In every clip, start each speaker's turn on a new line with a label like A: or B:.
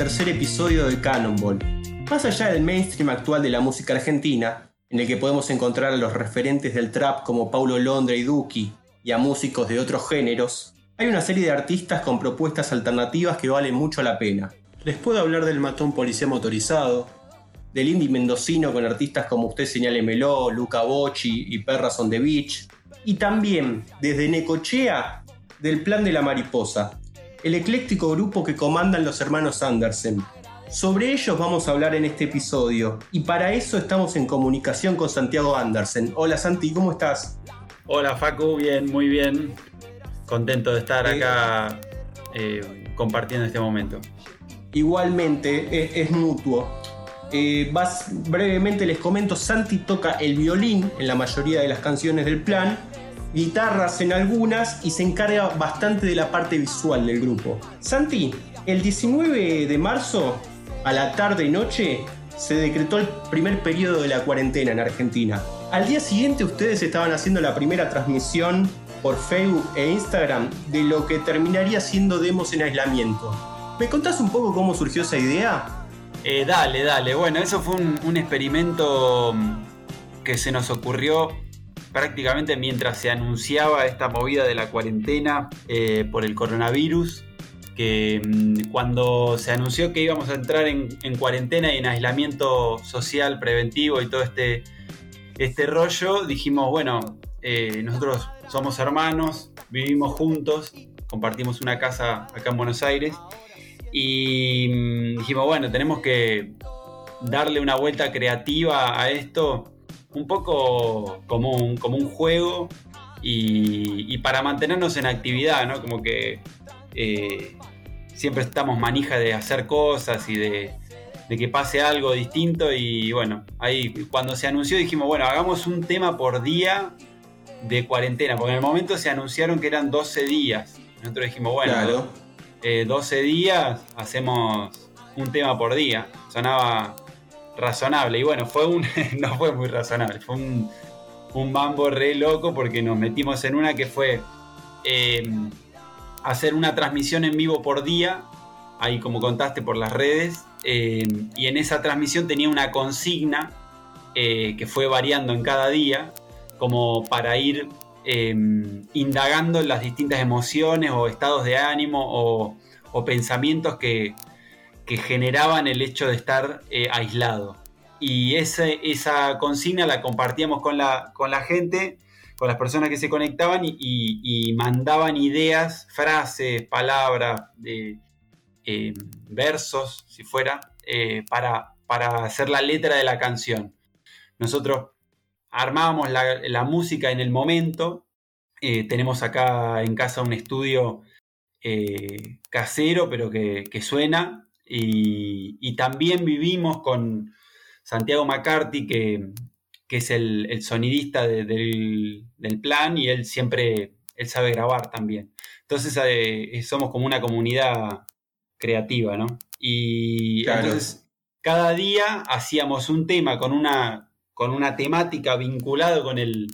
A: tercer episodio de Cannonball. Más allá del mainstream actual de la música argentina, en el que podemos encontrar a los referentes del trap como Paulo Londra y Duki, y a músicos de otros géneros, hay una serie de artistas con propuestas alternativas que valen mucho la pena. Les puedo hablar del matón policía motorizado, del indie mendocino con artistas como Usted Señale Meló, Luca Bocci y Perras on the Beach, y también desde Necochea del Plan de la Mariposa, el ecléctico grupo que comandan los hermanos Andersen. Sobre ellos vamos a hablar en este episodio y para eso estamos en comunicación con Santiago Andersen. Hola Santi, ¿cómo estás?
B: Hola Facu, bien, muy bien. Contento de estar acá eh, compartiendo este momento.
A: Igualmente, es, mutuo. Eh, brevemente les comento, Santi toca el violín en la mayoría de las canciones del plan guitarras en algunas y se encarga bastante de la parte visual del grupo. Santi, el 19 de marzo, a la tarde y noche, se decretó el primer periodo de la cuarentena en Argentina. Al día siguiente ustedes estaban haciendo la primera transmisión por Facebook e Instagram de lo que terminaría siendo demos en aislamiento. ¿Me contás un poco cómo surgió esa idea?
B: Eh, dale, dale. Bueno, eso fue un, un experimento que se nos ocurrió prácticamente mientras se anunciaba esta movida de la cuarentena eh, por el coronavirus, que mm, cuando se anunció que íbamos a entrar en, cuarentena y en aislamiento social preventivo y todo este, este rollo, dijimos, bueno, eh, nosotros somos hermanos, vivimos juntos, compartimos una casa acá en Buenos Aires y mm, dijimos, bueno, tenemos que darle una vuelta creativa a esto un poco como un, como un juego y, para mantenernos en actividad, ¿no? Como que eh, siempre estamos manija de hacer cosas y de, que pase algo distinto y bueno, ahí cuando se anunció dijimos, bueno, hagamos un tema por día de cuarentena, porque en el momento se anunciaron que eran 12 días. Nosotros dijimos, bueno, 12 eh, días hacemos un tema por día. Sonaba razonable. Y bueno, fue un. no fue muy razonable. Fue un, un mambo re loco porque nos metimos en una que fue eh, hacer una transmisión en vivo por día. Ahí, como contaste, por las redes. Eh, y en esa transmisión tenía una consigna eh, que fue variando en cada día, como para ir indagando las distintas emociones o estados de ánimo o pensamientos que, que generaban el hecho de estar eh, aislado. Y esa consigna la compartíamos con la, con la gente, con las personas que se conectaban y, mandaban ideas, frases, palabras, eh, versos, si fuera, eh, para, para hacer la letra de la canción. Nosotros armábamos la, música en el momento. tenemos acá en casa un estudio casero, pero que, suena. Y, también vivimos con Santiago McCarthy, que, es el, sonidista del, plan, y él siempre, él sabe grabar también. Entonces eh, somos como una comunidad creativa, ¿no? Y entonces cada día hacíamos un tema con una, con una temática vinculada con el,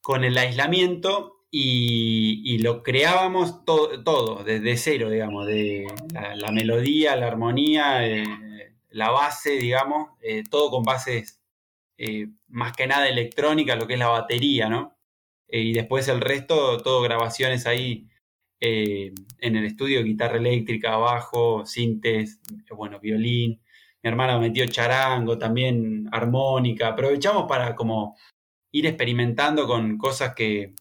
B: con el aislamiento y, lo creábamos todo, desde cero, digamos, de la, melodía, la armonía, eh, la base, digamos, eh, todo con bases eh, más que nada electrónicas, lo que es la batería, ¿no? y después el resto, todo grabaciones ahí en el estudio, guitarra eléctrica, bajo, sintes, bueno, violín. Mi hermana metió charango, también armónica. Aprovechamos para como ir experimentando con cosas que,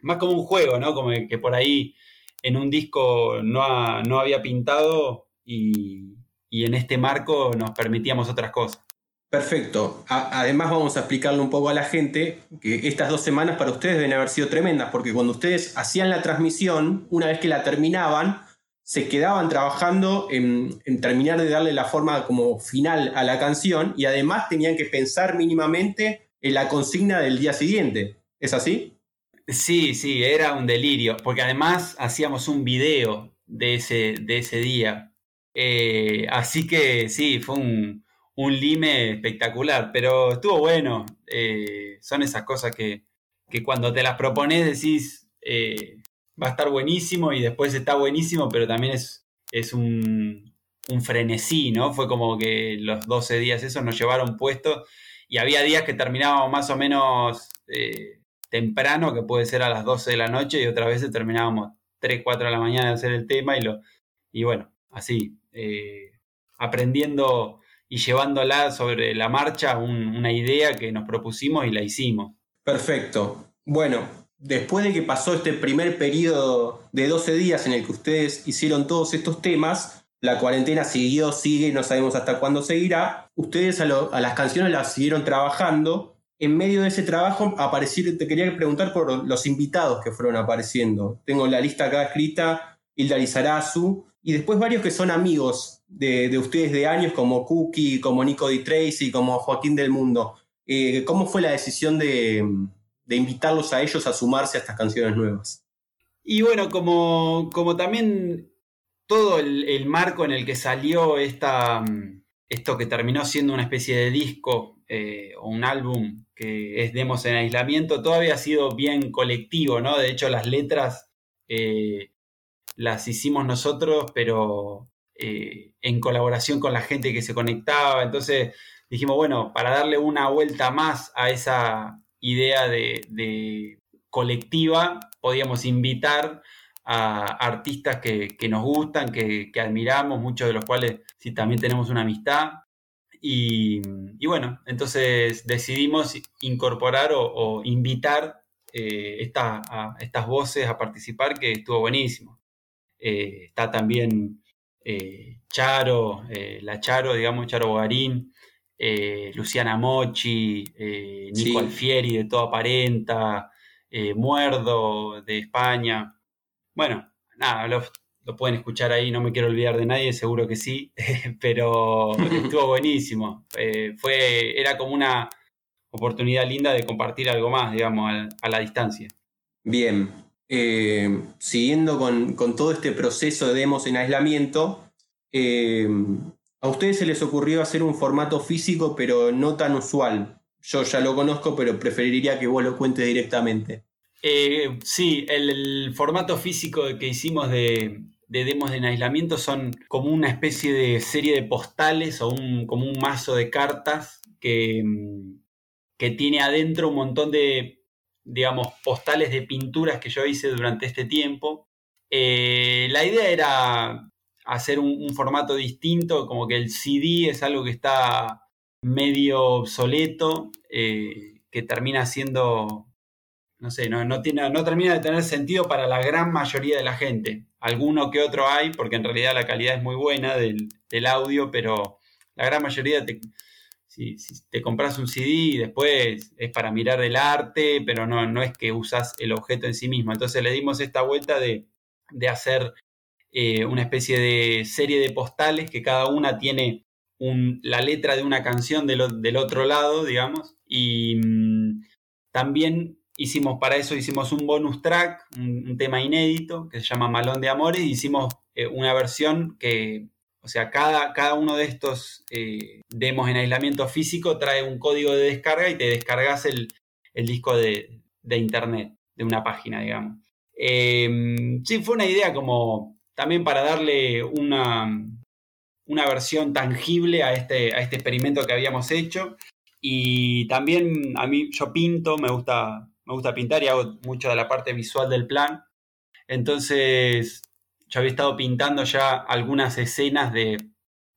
B: más como un juego, ¿no? Como que por ahí en un disco no, no había pintado y, en este marco nos permitíamos otras cosas.
A: Perfecto. además vamos a explicarle un poco a la gente que estas dos semanas para ustedes deben haber sido tremendas, porque cuando ustedes hacían la transmisión, una vez que la terminaban, se quedaban trabajando en, terminar de darle la forma como final a la canción y además tenían que pensar mínimamente en la consigna del día siguiente. ¿Es así?
B: Sí, sí, era un delirio, porque además hacíamos un video de ese, de ese día. Eh, así que sí, fue un, un, lime espectacular, pero estuvo bueno. Eh, son esas cosas que, que, cuando te las propones decís, eh, va a estar buenísimo y después está buenísimo, pero también es, es un, un frenesí, ¿no? Fue como que los 12 días esos nos llevaron puestos y había días que terminábamos más o menos temprano, que puede ser a las 12 de la noche, y otras veces terminábamos 3, 4 de la mañana de hacer el tema y, lo, y bueno, así, eh, aprendiendo y llevándola sobre la marcha una idea que nos propusimos y la hicimos.
A: Perfecto. Bueno, después de que pasó este primer periodo de 12 días en el que ustedes hicieron todos estos temas, la cuarentena siguió, sigue, no sabemos hasta cuándo seguirá. Ustedes a, las canciones las siguieron trabajando. En medio de ese trabajo aparecieron, te quería preguntar por los invitados que fueron apareciendo. Tengo la lista acá escrita, Hilda Lizarazu, y después varios que son amigos de, ustedes de años, como Cookie, como Nico Di Tracy, como Joaquín del Mundo. Eh, ¿Cómo fue la decisión de, de, invitarlos a ellos a sumarse a estas canciones nuevas?
B: Y bueno, como, como también todo el, marco en el que salió esta, mm, esto que terminó siendo una especie de disco eh, o un álbum que es Demos en aislamiento, todavía ha sido bien colectivo, ¿no? De hecho, las letras eh, las hicimos nosotros, pero eh, en colaboración con la gente que se conectaba. Entonces dijimos, bueno, para darle una vuelta más a esa idea de colectiva, podíamos invitar a artistas que, nos gustan, que, admiramos, muchos de los cuales sí también tenemos una amistad. Y, bueno, entonces decidimos incorporar o, invitar eh, a estas voces a participar, que estuvo buenísimo. Eh, está también eh, Charo, la Charo, digamos, Charo Bogarín, Luciana Mochi, Nico Alfieri de Toda Aparenta, Muerdo de España. Bueno, nada, lo, pueden escuchar ahí, no me quiero olvidar de nadie, seguro que sí, pero estuvo buenísimo. Eh, fue, era como una oportunidad linda de compartir algo más, digamos, a, la distancia.
A: Bien, eh, siguiendo con, todo este proceso de demos en aislamiento, eh, a ustedes se les ocurrió hacer un formato físico, pero no tan usual. Yo ya lo conozco, pero preferiría que vos lo cuentes directamente.
B: Eh, sí, el, formato físico que hicimos de, demos en aislamiento son como una especie de serie de postales o un, como un mazo de cartas que, mm, que tiene adentro un montón de, digamos, postales de pinturas que yo hice durante este tiempo. Eh, la idea era hacer un, formato distinto, como que el CD es algo que está medio obsoleto, eh, que termina siendo no sé, no, tiene, no termina de tener sentido para la gran mayoría de la gente. Alguno que otro hay, porque en realidad la calidad es muy buena del, audio, pero la gran mayoría te, si, te compras un CD y después es para mirar el arte, pero no, no es que usas el objeto en sí mismo. Entonces le dimos esta vuelta de, hacer eh, una especie de serie de postales que cada una tiene la letra de una canción del, del otro lado, digamos, y mm, también hicimos para eso hicimos un bonus track, un, tema inédito que se llama Malón de Amores, y hicimos eh, una versión que, o sea, cada, cada uno de estos eh, demos en aislamiento físico trae un código de descarga y te descargas el, disco de, internet, de una página, digamos. Em, sí, fue una idea como también para darle una, una versión tangible a este, a este experimento que habíamos hecho. Y también a mí, yo pinto, me gusta me gusta pintar y hago mucho de la parte visual del plan. Entonces, yo había estado pintando ya algunas escenas de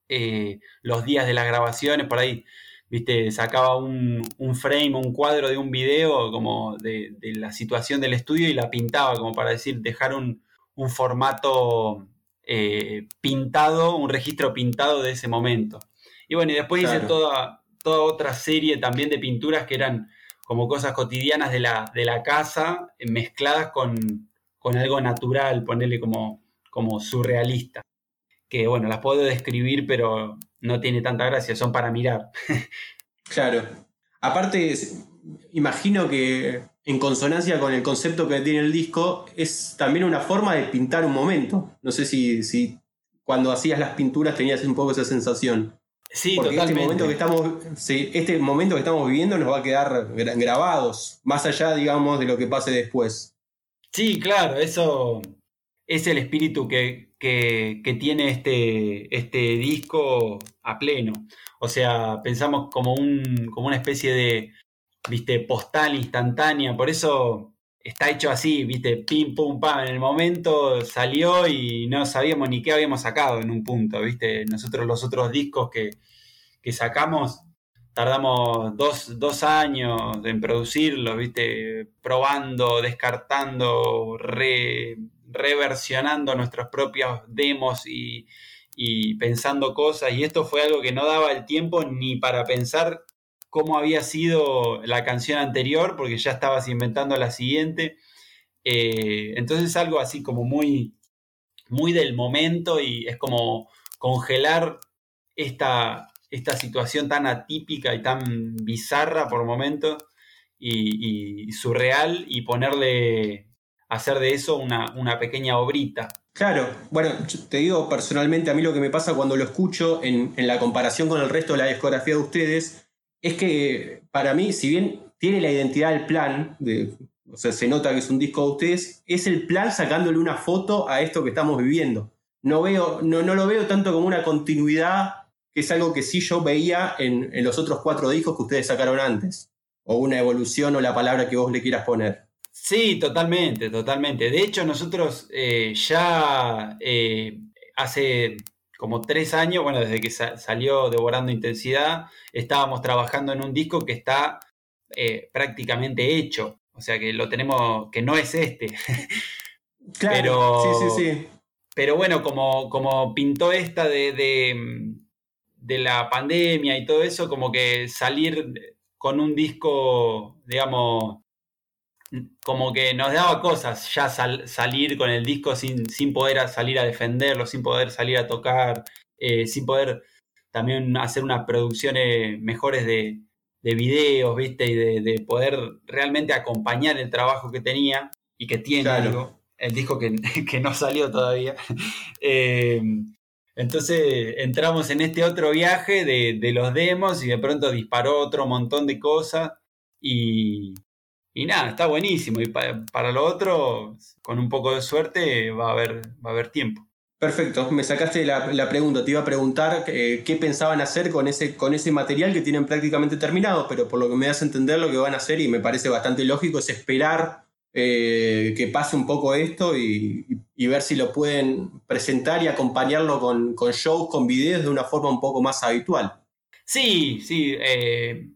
B: eh, los días de las grabaciones, por ahí, viste, sacaba un, frame, un cuadro de un video como de, la situación del estudio y la pintaba, como para decir, dejar un, formato eh, pintado, un registro pintado de ese momento. Y bueno, y después hice toda, toda otra serie también de pinturas que eran como cosas cotidianas de la, de la casa eh, mezcladas con, algo natural, ponerle como, como surrealista. Que bueno, las puedo describir, pero no tiene tanta gracia, son para mirar.
A: claro. Aparte, imagino que en consonancia con el concepto que tiene el disco, es también una forma de pintar un momento. No sé si, si cuando hacías las pinturas tenías un poco esa sensación.
B: Sí, Porque Este
A: momento, que estamos, este momento que estamos viviendo nos va a quedar grabados, más allá, digamos, de lo que pase después.
B: Sí, claro, eso, es el espíritu que, tiene este, este, disco a pleno. O sea, pensamos como, un, como una especie de, viste, postal instantánea, por eso está hecho así, viste, pim, pum, pam, en el momento salió y no sabíamos ni qué habíamos sacado en un punto, viste, nosotros los otros discos que, que sacamos tardamos dos, años en producirlos, viste, probando, descartando, reversionando nuestros propios demos y pensando cosas, y esto fue algo que no daba el tiempo ni para pensar cómo había sido la canción anterior, porque ya estabas inventando la siguiente. Eh, entonces es algo así como muy, muy del momento y es como congelar esta, esta situación tan atípica y tan bizarra por momentos y, surreal y ponerle, hacer de eso una, una pequeña obrita.
A: Claro, bueno, te digo personalmente, a mí lo que me pasa cuando lo escucho en, en la comparación con el resto de la discografía de ustedes, es que para mí, si bien tiene la identidad del plan, de, o sea, se nota que es un disco de ustedes, es el plan sacándole una foto a esto que estamos viviendo. No, veo, no, no lo veo tanto como una continuidad, que es algo que sí yo veía en, los otros cuatro discos que ustedes sacaron antes, o una evolución o la palabra que vos le quieras poner.
B: Sí, totalmente, totalmente. De hecho, nosotros eh, ya eh, hace como tres años, bueno, desde que salió Devorando Intensidad, estábamos trabajando en un disco que está eh, prácticamente hecho. O sea que lo tenemos, que no es este.
A: Claro, sí, sí, sí.
B: Pero bueno, como, como pintó esta de, de, la pandemia y todo eso, como que salir con un disco, digamos, como que nos daba cosas ya salir con el disco sin, sin poder salir a defenderlo, sin poder salir a tocar, eh, sin poder también hacer unas producciones mejores de, de videos, ¿viste? Y de, poder realmente acompañar el trabajo que tenía y que tiene algo, el disco que, no salió todavía. Eh, entonces entramos en este otro viaje de, de, los demos y de pronto disparó otro montón de cosas y, y nada, está buenísimo. Y para, lo otro, con un poco de suerte, va a haber, va a haber tiempo.
A: Perfecto, me sacaste la, pregunta. Te iba a preguntar eh, qué pensaban hacer con ese, con ese material que tienen prácticamente terminado, pero por lo que me das a entender, lo que van a hacer, y me parece bastante lógico, es esperar eh, que pase un poco esto y, ver si lo pueden presentar y acompañarlo con, con, shows, con videos de una forma un poco más habitual.
B: Sí, sí. Eh,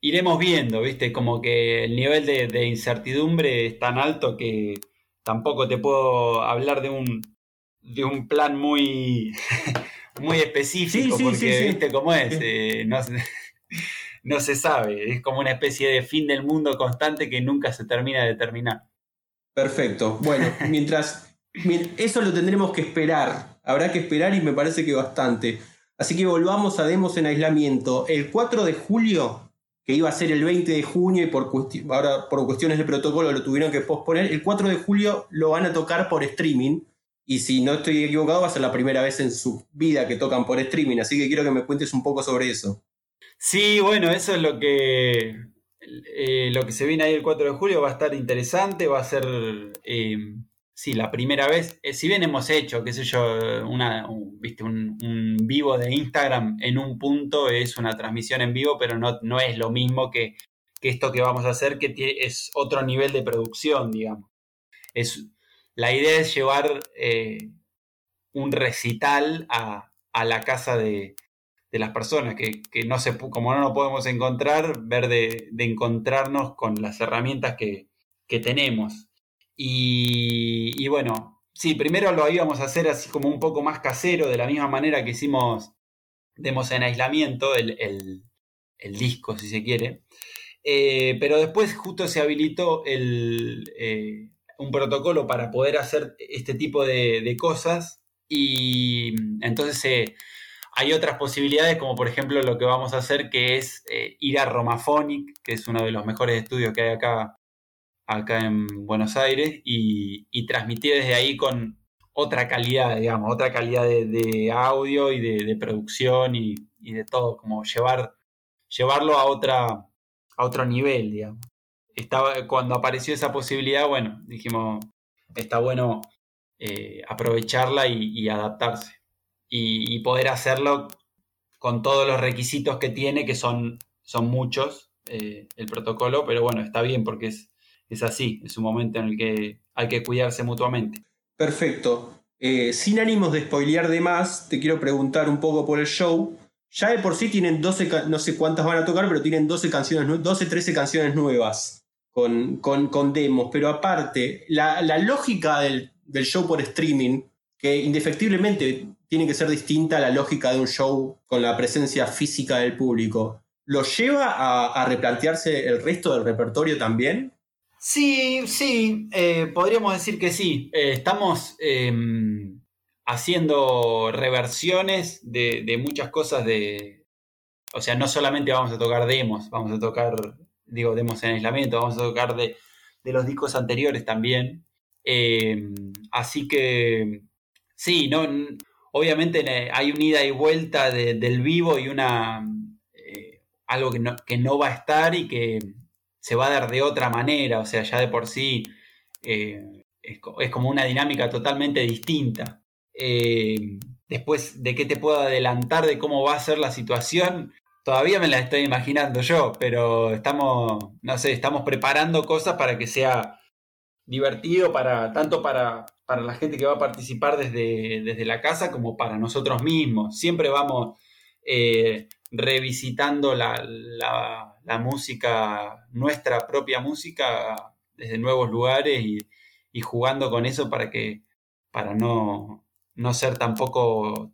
B: iremos viendo, ¿viste? Como que el nivel de, incertidumbre es tan alto que tampoco te puedo hablar de un, de un plan muy, muy específico, porque, ¿viste cómo es? Eh, no, se sabe, es como una especie de fin del mundo constante que nunca se termina de terminar.
A: Perfecto. Bueno, mientras eso lo tendremos que esperar, habrá que esperar y me parece que bastante. Así que volvamos a Demos en aislamiento. El 4 de julio que iba a ser el 20 de junio y por, ahora por cuestiones de protocolo lo tuvieron que posponer. El 4 de julio lo van a tocar por streaming. Y si no estoy equivocado, va a ser la primera vez en su vida que tocan por streaming. Así que quiero que me cuentes un poco sobre eso.
B: Sí, bueno, eso es lo que, eh, lo que se viene ahí el 4 de julio. Va a estar interesante. Va a ser eh, sí, la primera vez, eh, si bien hemos hecho, qué sé yo, una, un, vivo de Instagram en un punto es una transmisión en vivo, pero no, no es lo mismo que, esto que vamos a hacer, que es otro nivel de producción, digamos. Es, la idea es llevar eh, un recital a, la casa de, las personas, que, no se, como no nos podemos encontrar, ver de, encontrarnos con las herramientas que, que tenemos. Y, bueno, sí, primero lo íbamos a hacer así como un poco más casero, de la misma manera que hicimos Demos en aislamiento, el, disco, si se quiere. Eh, pero después justo se habilitó eh, un protocolo para poder hacer este tipo de, cosas y entonces eh, hay otras posibilidades como por ejemplo lo que vamos a hacer que es ir a Romaphonic, que es uno de los mejores estudios que hay acá acá en Buenos Aires y, y transmitir desde ahí con otra calidad, digamos, otra calidad de, audio y de, producción y, de todo, como llevar, llevarlo a, otra, a otro nivel, digamos. Estaba, cuando apareció esa posibilidad, bueno, dijimos, está bueno eh, aprovecharla y, adaptarse. Y, poder hacerlo con todos los requisitos que tiene, que son, son muchos, eh, el protocolo, pero bueno, está bien porque es, es así, es un momento en el que hay que cuidarse mutuamente.
A: Perfecto. Eh, sin ánimos de spoilear de más, te quiero preguntar un poco por el show. Ya de por sí tienen 12, no sé cuántas van a tocar, pero tienen 12 canciones, 12, 13 canciones nuevas con, con, demos. Pero aparte, la, lógica del, show por streaming, que indefectiblemente tiene que ser distinta a la lógica de un show con la presencia física del público, ¿lo lleva a replantearse el resto del repertorio también?
B: Sí, sí, eh, podríamos decir que sí. Eh, estamos em, haciendo reversiones de, muchas cosas de... O sea, no solamente vamos a tocar demos, vamos a tocar, digo, demos en aislamiento, vamos a tocar de, los discos anteriores también. Em, así que, sí, no, obviamente hay una ida y vuelta del vivo y una... Eh, algo que no, que no va a estar y que se va a dar de otra manera, o sea, ya de por sí eh, es, como una dinámica totalmente distinta. Eh, después de qué te puedo adelantar de cómo va a ser la situación, todavía me la estoy imaginando yo, pero estamos, no sé, estamos preparando cosas para que sea divertido para tanto para, para la gente que va a participar desde, desde la casa como para nosotros mismos. Siempre vamos eh, revisitando la, música, nuestra propia música, desde nuevos lugares y, jugando con eso para que para no, no ser tampoco,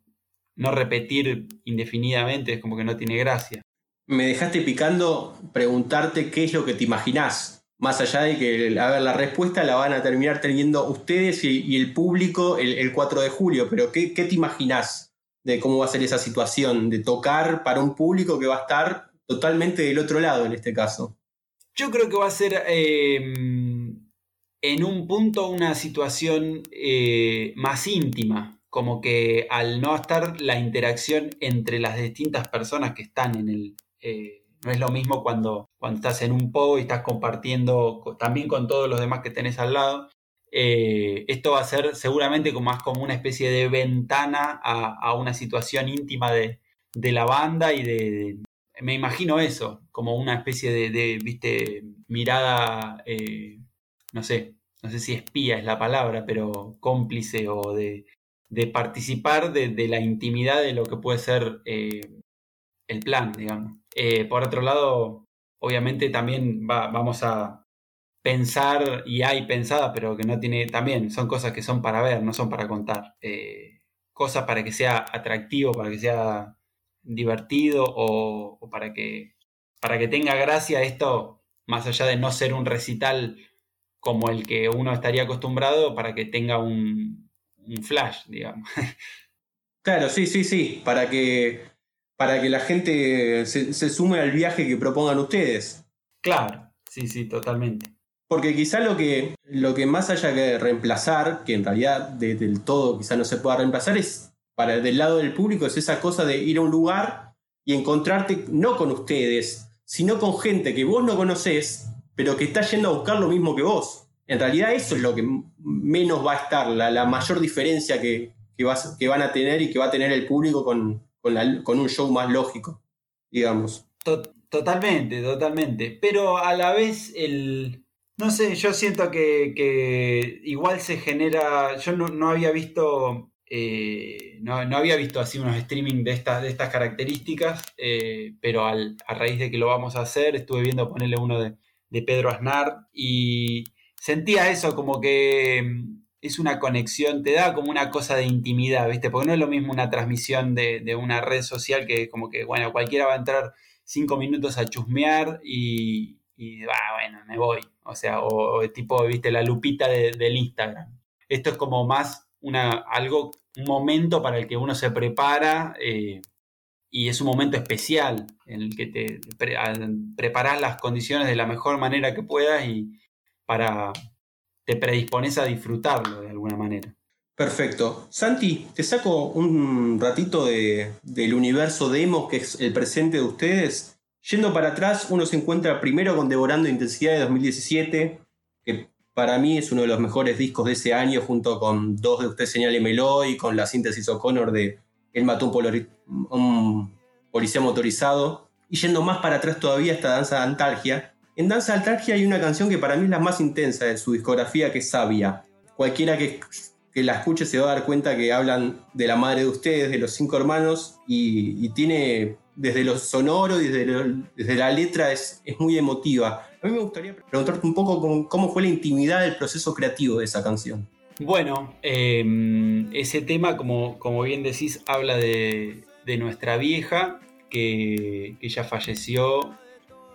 B: no repetir indefinidamente, es como que no tiene gracia.
A: Me dejaste picando preguntarte qué es lo que te imaginás. Más allá de que, la respuesta la van a terminar teniendo ustedes y, el público el, 4 de julio, pero ¿qué, ¿qué te imaginás? de cómo va a ser esa situación de tocar para un público que va a estar totalmente del otro lado en este caso.
B: Yo creo que va a ser em, en un punto una situación eh, más íntima, como que al no estar la interacción entre las distintas personas que están en el... Eh, no es lo mismo cuando, cuando estás en un PO y estás compartiendo también con todos los demás que tenés al lado. Eh, esto va a ser seguramente como más como una especie de ventana a, una situación íntima de, la banda y de, me imagino eso, como una especie de, viste, mirada, eh, no sé, no sé si espía es la palabra, pero cómplice o de, participar de, la intimidad de lo que puede ser eh, el plan, digamos. por otro lado, obviamente también vamos a, pensar y hay pensada, pero que no tiene, también son cosas que son para ver, no son para contar. Eh, cosas para que sea atractivo, para que sea divertido o, para, que, para que tenga gracia esto, más allá de no ser un recital como el que uno estaría acostumbrado, para que tenga un, flash, digamos.
A: Claro, sí, sí, sí, para que, para que la gente se, se sume al viaje que propongan ustedes.
B: Claro, sí, sí, totalmente.
A: Porque quizá lo que, lo que más haya que reemplazar, que en realidad del todo quizá no se pueda reemplazar, es para del lado del público, es esa cosa de ir a un lugar y encontrarte no con ustedes, sino con gente que vos no conocés, pero que está yendo a buscar lo mismo que vos. En realidad eso es lo que menos va a estar, la, mayor diferencia que, que, van a tener y que va a tener el público con, con un show más lógico, digamos.
B: Totalmente, totalmente. Pero a la vez el, no sé, yo siento que, igual se genera. Yo no, había visto. Eh, no, había visto así unos streaming de estas, de estas características, eh, pero al, a raíz de que lo vamos a hacer, estuve viendo ponerle uno de, Pedro Aznar y sentía eso como que mm, es una conexión, te da como una cosa de intimidad, ¿viste? Porque no es lo mismo una transmisión de, de una red social que como que, bueno, cualquiera va a entrar cinco minutos a chusmear y, y bueno, me voy. O sea, o, tipo, viste, la lupita del Instagram. Esto es como más una, algo, un momento para el que uno se prepara eh, y es un momento especial en el que te preparas las condiciones de la mejor manera que puedas y para te predispones a disfrutarlo de alguna manera.
A: Perfecto. Santi, te saco un ratito de, del universo demo que es el presente de ustedes Yendo para atrás, uno se encuentra primero con Devorando Intensidad de 2017, que para mí es uno de los mejores discos de ese año, junto con dos de Usted Señale Melo y con la síntesis O'Connor de Él mató un, un policía motorizado. Y yendo más para atrás todavía esta Danza de Antalgia. En Danza de Antalgia hay una canción que para mí es la más intensa de su discografía, que es Sabia. Cualquiera que, que la escuche se va a dar cuenta que hablan de la madre de ustedes, de los cinco hermanos, y, tiene desde lo sonoro y desde, desde la letra es, es muy emotiva. A mí me gustaría preguntarte un poco cómo, fue la intimidad del proceso creativo de esa canción.
B: Bueno, em, ese tema, como, como, bien decís, habla de, nuestra vieja, que, ya falleció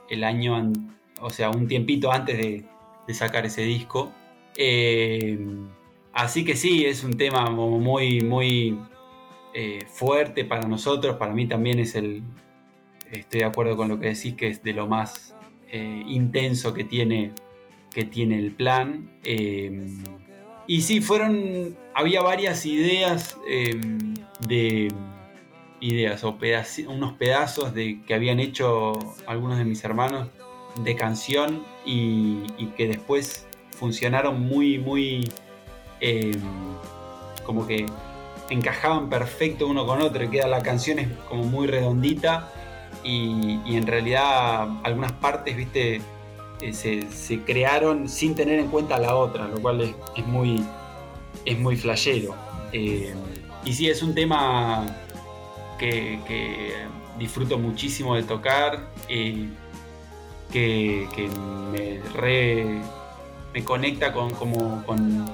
B: el año, o sea, un tiempito antes de, sacar ese disco. Em, así que sí, es un tema muy, muy eh, fuerte para nosotros. Para mí también es el. Estoy de acuerdo con lo que decís, que es de lo más eh, intenso que tiene, que tiene el plan. Eh, y sí, fueron. Había varias ideas eh, de. Ideas o unos pedazos de, que habían hecho algunos de mis hermanos de canción y, que después funcionaron muy, muy. como que encajaban perfecto uno con otro, y queda la canción es como muy redondita y, en realidad algunas partes, viste, eh, se, crearon sin tener en cuenta la otra, lo cual es, muy, es muy flashero. Eh, y sí, es un tema que, disfruto muchísimo de tocar, eh, que, me, me conecta con, como, con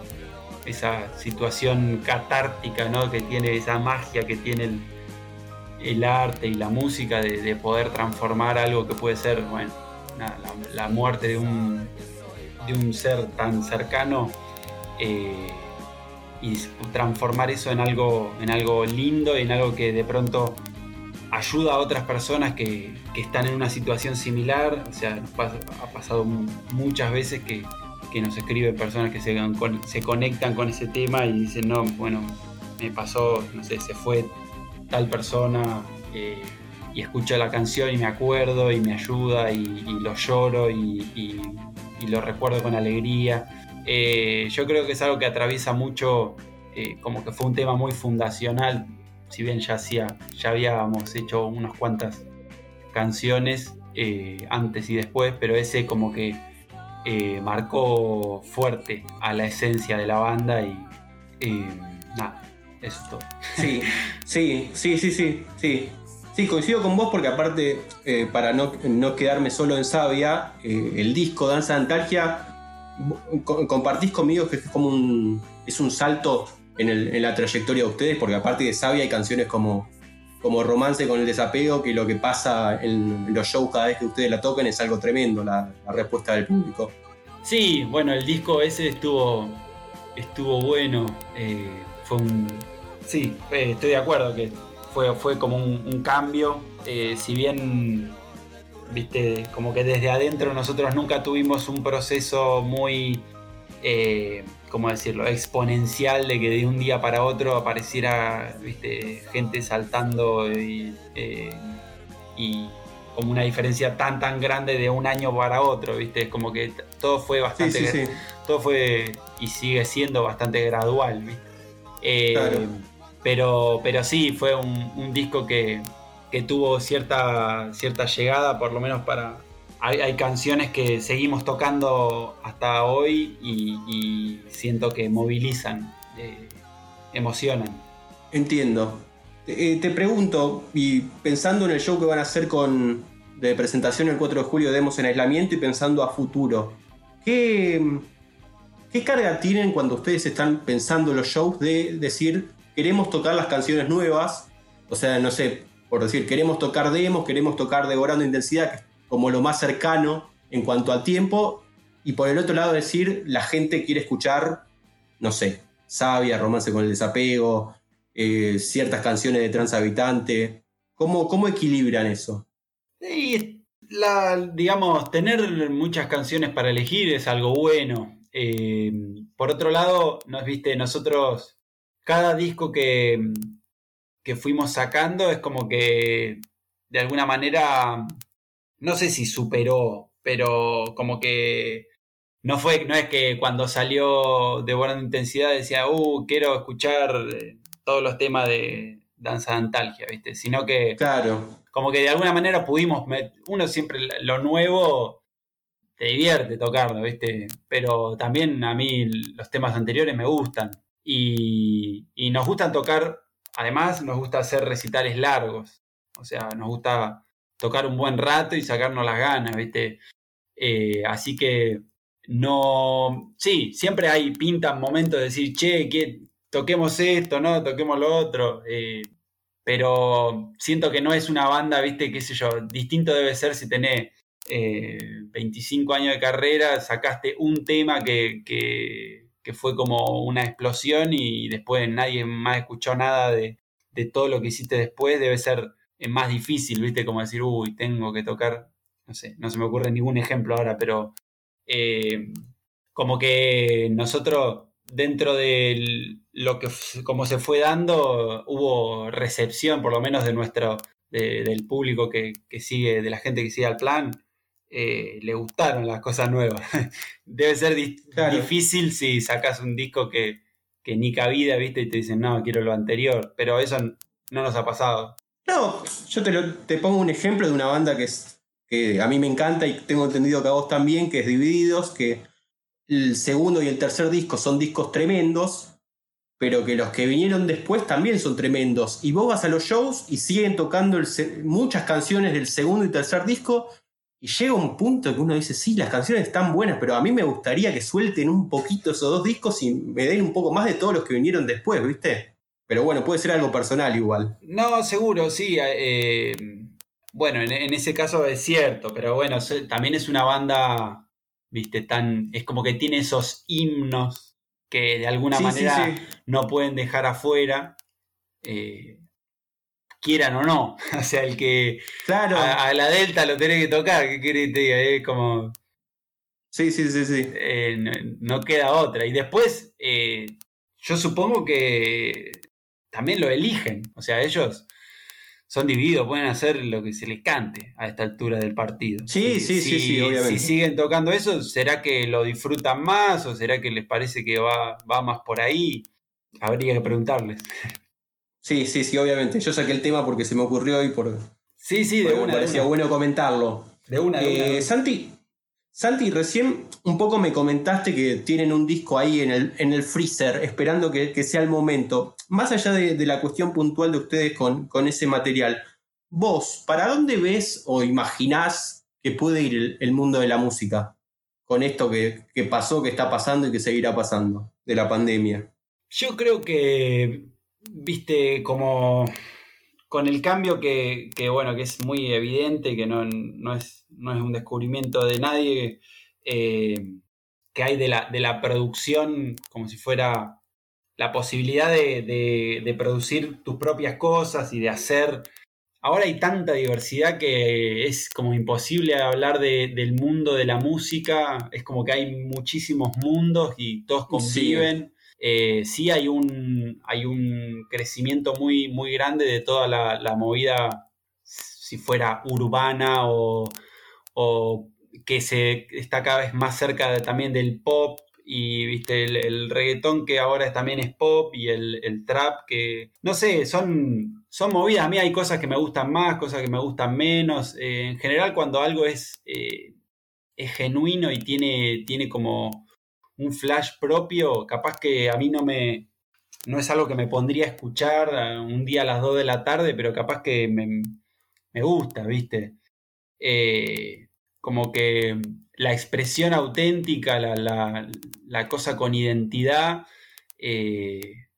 B: esa situación catártica ¿no? que tiene, esa magia que tiene el, el arte y la música de, poder transformar algo que puede ser, bueno, la, muerte de un, de un ser tan cercano eh, y transformar eso en algo, en algo lindo y en algo que de pronto ayuda a otras personas que, están en una situación similar. O sea, ha pasado muchas veces que, nos escriben personas que se, se conectan con ese tema y dicen, no, bueno, me pasó, no sé, se fue tal persona eh, y escucho la canción y me acuerdo y me ayuda y, lo lloro y, lo recuerdo con alegría. Eh, yo creo que es algo que atraviesa mucho, eh, como que fue un tema muy fundacional, si bien ya, hacía, ya habíamos hecho unas cuantas canciones antes y después, pero ese como que marcó fuerte a la esencia de la banda y nada, eso es todo.
A: Sí, sí, sí, sí, sí, sí. Sí, coincido con vos porque aparte, eh, para no, quedarme solo en Sabia, eh, el disco Danza de Antalgia, compartís conmigo que es como un, es un salto en, la trayectoria de ustedes, porque aparte de Sabia hay canciones como, como Romance con el Desapego, que lo que pasa en, los shows cada vez que ustedes la toquen es algo tremendo, la, respuesta del público.
B: Sí, bueno, el disco ese estuvo, estuvo bueno, eh, fue un, Sí, eh, estoy de acuerdo que fue, fue como un, cambio. Eh, si bien, viste, como que desde adentro nosotros nunca tuvimos un proceso muy, eh, ¿cómo decirlo?, exponencial de que de un día para otro apareciera, viste, gente saltando y, como una diferencia tan tan grande de un año para otro, ¿viste? Es como que todo fue bastante todo fue y sigue siendo bastante gradual, ¿viste? claro. Pero, pero sí, fue un, disco que, tuvo cierta, cierta llegada, por lo menos para... Hay, canciones que seguimos tocando hasta hoy y, siento que movilizan, eh, emocionan.
A: Entiendo. Eh, te pregunto, y pensando en el show que van a hacer con, de presentación el 4 de julio, Demos en aislamiento y pensando a futuro, ¿qué, ¿qué carga tienen cuando ustedes están pensando los shows de decir, queremos tocar las canciones nuevas, o sea, no sé, por decir, queremos tocar demos, queremos tocar Devorando Intensidad, como lo más cercano en cuanto al tiempo, y por el otro lado decir, la gente quiere escuchar, no sé, Sabia, Romance con el Desapego, eh, ciertas canciones de Transhabitante. ¿Cómo, ¿Cómo equilibran eso?
B: Sí, digamos, tener muchas canciones para elegir es algo bueno. Eh, por otro lado, nos viste, nosotros cada disco que, que fuimos sacando es como que de alguna manera, no sé si superó, pero como que no fue, no es que cuando salió de buena intensidad decía, uh, quiero escuchar eh, todos los temas de danza de antalgia, ¿viste? Sino que
A: claro.
B: como que de alguna manera pudimos, uno siempre lo nuevo te divierte tocarlo, ¿viste? Pero también a mí los temas anteriores me gustan. Y, nos gustan tocar, además nos gusta hacer recitales largos. O sea, nos gusta tocar un buen rato y sacarnos las ganas, ¿viste? Eh, así que no, sí, siempre hay pintan momentos de decir, che, que toquemos esto, ¿no? Toquemos lo otro. Eh, pero siento que no es una banda, viste, qué sé yo, distinto debe ser si tenés 25 eh, años de carrera, sacaste un tema que, fue como una explosión y después nadie más escuchó nada de, de todo lo que hiciste después, debe ser más difícil, viste, como decir, uy, tengo que tocar, no sé, no se me ocurre ningún ejemplo ahora, pero eh, como que nosotros dentro de lo que como se fue dando hubo recepción por lo menos de nuestro del público que, sigue de la gente que sigue al plan eh, le gustaron las cosas nuevas. Debe ser difícil si sacas un disco que, que ni cabida viste y te dicen no quiero lo anterior pero eso no nos ha pasado.
A: No yo te, te pongo un ejemplo de una banda que es que a mí me encanta y tengo entendido que a vos también, que es Divididos, que el segundo y el tercer disco son discos tremendos, pero que los que vinieron después también son tremendos. Y vos vas a los shows y siguen tocando muchas canciones del segundo y tercer disco, y llega un punto que uno dice, sí, las canciones están buenas, pero a mí me gustaría que suelten un poquito esos dos discos y me den un poco más de todos los que vinieron después, ¿viste? Pero bueno, puede ser algo personal igual.
B: No, seguro, sí. Eh, bueno, en, ese caso es cierto, pero bueno, también es una banda, viste, tan. Es como que tiene esos himnos que de alguna manera no pueden dejar afuera. Eh, quieran o no. o sea, el que
A: claro.
B: a, la Delta lo tenés que tocar, ¿qué querés que te diga? Es como.
A: Sí, sí, sí, sí.
B: Eh, no, queda otra. Y después, eh, yo supongo que también lo eligen. O sea, ellos son divididos, pueden hacer lo que se les cante a esta altura del partido.
A: Sí, sí, sí, sí, obviamente.
B: Si siguen tocando eso, ¿será que lo disfrutan más o será que les parece que va, va más por ahí? Habría que preguntarles.
A: Sí, sí, sí, obviamente. Yo saqué el tema porque se me ocurrió y por.
B: Sí, sí, de una.
A: Me parecía bueno comentarlo.
B: De una, de
A: eh, Santi, Santi, recién un poco me comentaste que tienen un disco ahí en el, en el freezer, esperando que, sea el momento. Más allá de, la cuestión puntual de ustedes con, con, ese material, vos, ¿para dónde ves o imaginás que puede ir el, mundo de la música con esto que, pasó, que está pasando y que seguirá pasando de la pandemia?
B: Yo creo que, viste, como con el cambio que, bueno, que es muy evidente, que no, no es no es un descubrimiento de nadie, eh, que hay de la, de la, producción como si fuera la posibilidad de, producir tus propias cosas y de hacer... Ahora hay tanta diversidad que es como imposible hablar del mundo de la música, es como que hay muchísimos mundos y todos conviven. Eh, sí, hay, un, hay un crecimiento muy, muy grande de toda la, movida, si fuera urbana o, o que se está cada vez más cerca también del pop y viste el, reggaetón que ahora también es pop y el, trap que no sé son son movidas. A mí hay cosas que me gustan más cosas que me gustan menos. Eh, en general cuando algo es eh, es genuino y tiene tiene como un flash propio capaz que a mí no me no es algo que me pondría a escuchar eh, un día a las 2 de la tarde pero capaz que me, me gusta viste como que la expresión auténtica, la, cosa con identidad, eh,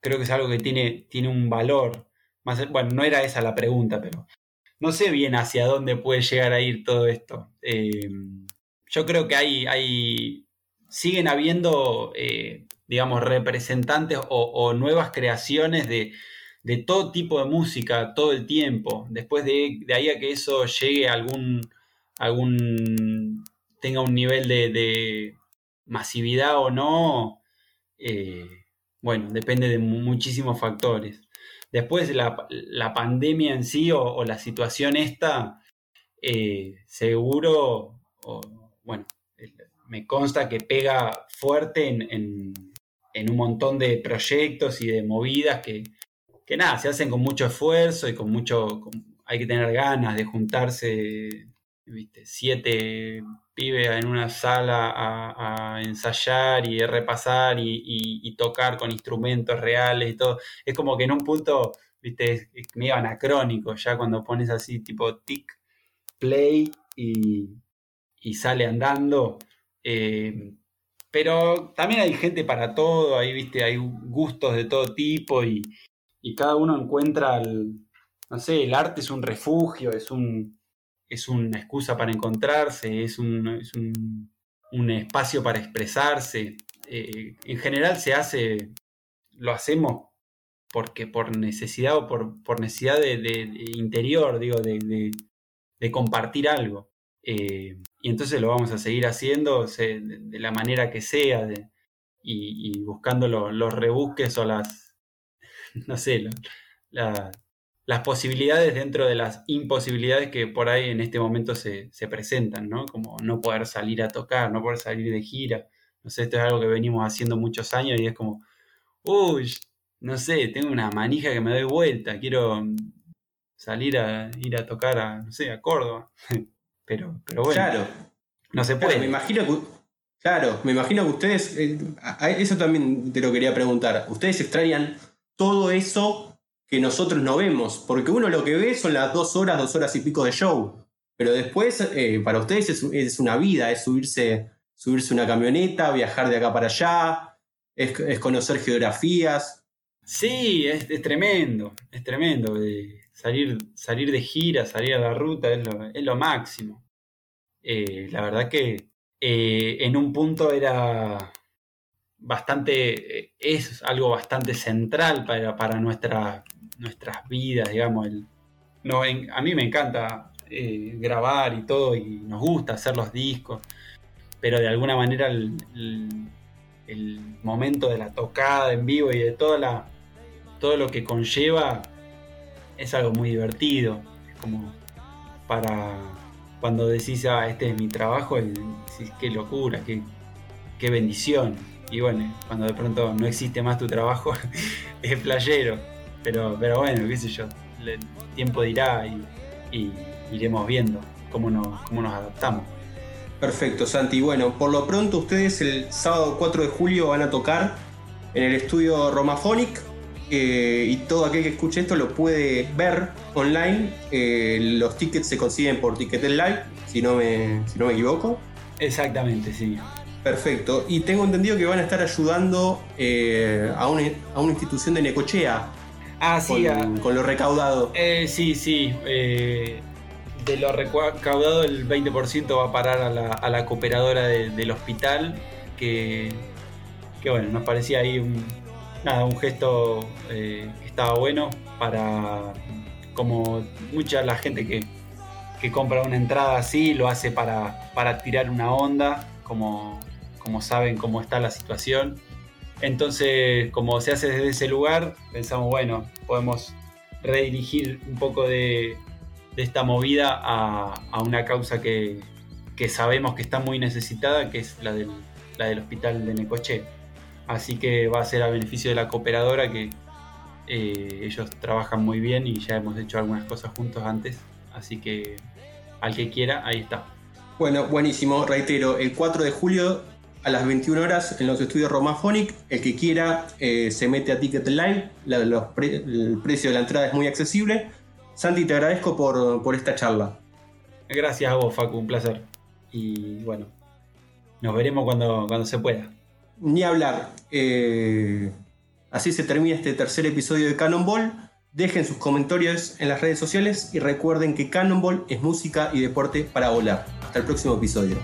B: creo que es algo que tiene, tiene un valor. Bueno, no era esa la pregunta, pero no sé bien hacia dónde puede llegar a ir todo esto. Eh, yo creo que hay, hay siguen habiendo, eh, digamos, representantes o, nuevas creaciones de, todo tipo de música todo el tiempo. Después de, de ahí a que eso llegue a algún algún tenga un nivel de, masividad o no, eh, bueno, depende de muchísimos factores. Después la, la pandemia en sí o, la situación esta, eh, seguro, bueno, me consta que pega fuerte en, un montón de proyectos y de movidas que, que, nada, se hacen con mucho esfuerzo y con mucho, hay que tener ganas de juntarse, ¿viste? siete pibes en una sala a, ensayar y repasar y, tocar con instrumentos reales y todo. Es como que en un punto, viste, es medio anacrónico ya cuando pones así tipo tic, play y, y sale andando. Eh, pero también hay gente para todo, ahí viste, hay gustos de todo tipo y, cada uno encuentra, el, no sé, el arte es un refugio, es, un, es una excusa para encontrarse, es un, es un, espacio para expresarse. Eh, en general se hace, lo hacemos porque por necesidad o por, por necesidad de, interior, digo, de, de compartir algo. Eh, y entonces lo vamos a seguir haciendo de, la manera que sea y, buscando los rebusques o las, no sé, las posibilidades dentro de las imposibilidades que por ahí en este momento se, presentan, ¿no? Como no poder salir a tocar, no poder salir de gira. No sé, esto es algo que venimos haciendo muchos años y es como, uy, no sé, tengo una manija que me doy vuelta, quiero salir a ir a tocar a, no sé, a Córdoba. Pero, pero bueno.
A: Claro.
B: No se puede.
A: me imagino que, claro, me imagino que ustedes. Eh, eso también te lo quería preguntar. Ustedes extrañan todo eso que nosotros no vemos. Porque uno lo que ve son las dos horas, dos horas y pico de show. Pero después, eh, para ustedes es, una vida, es subirse, subirse una camioneta, viajar de acá para allá, es, conocer geografías.
B: Sí, es, tremendo, es tremendo. Eh, salir, salir de gira, salir a la ruta es lo, máximo. Eh, la verdad que eh, en un punto era bastante, eh, es algo bastante central para, para nuestras vidas, digamos. El, no, a mí me encanta grabar y todo y nos gusta hacer los discos, pero de alguna manera el, el momento de la tocada en vivo y de toda la, todo lo que conlleva es algo muy divertido. Es como para cuando decís, ah, este es mi trabajo, y decís, qué locura, qué, qué bendición. Y bueno, cuando de pronto no existe más tu trabajo, es playero. Pero, pero bueno, qué sé yo, el tiempo dirá y, iremos viendo cómo nos, cómo nos adaptamos.
A: Perfecto, Santi. Bueno, por lo pronto ustedes el sábado 4 de julio van a tocar en el estudio Romaphonic eh, y todo aquel que escuche esto lo puede ver online. Eh, los tickets se consiguen por Ticket Live, si no me, si no me equivoco.
B: Exactamente, sí.
A: Perfecto. Y tengo entendido que van a estar ayudando eh, a, una, institución de Necochea.
B: Ah, sí.
A: Con, lo recaudado.
B: sí, sí. de lo recaudado, el 20% va a parar a la, cooperadora del hospital. Que, que bueno, nos parecía ahí un, nada, un gesto eh, que estaba bueno para, como mucha la gente que, compra una entrada así, lo hace para, para tirar una onda, como, como saben cómo está la situación. Entonces, como se hace desde ese lugar, pensamos, bueno, podemos redirigir un poco de, esta movida a, una causa que, sabemos que está muy necesitada, que es la del, la del hospital de Necoche. Así que va a ser a beneficio de la cooperadora que eh, ellos trabajan muy bien y ya hemos hecho algunas cosas juntos antes. Así que al que quiera, ahí está.
A: Bueno, buenísimo. Reitero, el 4 de julio a las 21 horas en los estudios Romaphonic. El que quiera eh, se mete a Ticket Live. el precio de la entrada es muy accesible. Santi, te agradezco por, por esta charla.
B: Gracias a vos, Facu, un placer. Y bueno, nos veremos cuando, cuando se pueda.
A: Ni hablar. Eh, así se termina este tercer episodio de Cannonball. Dejen sus comentarios en las redes sociales y recuerden que Cannonball es música y deporte para volar. Hasta el próximo episodio.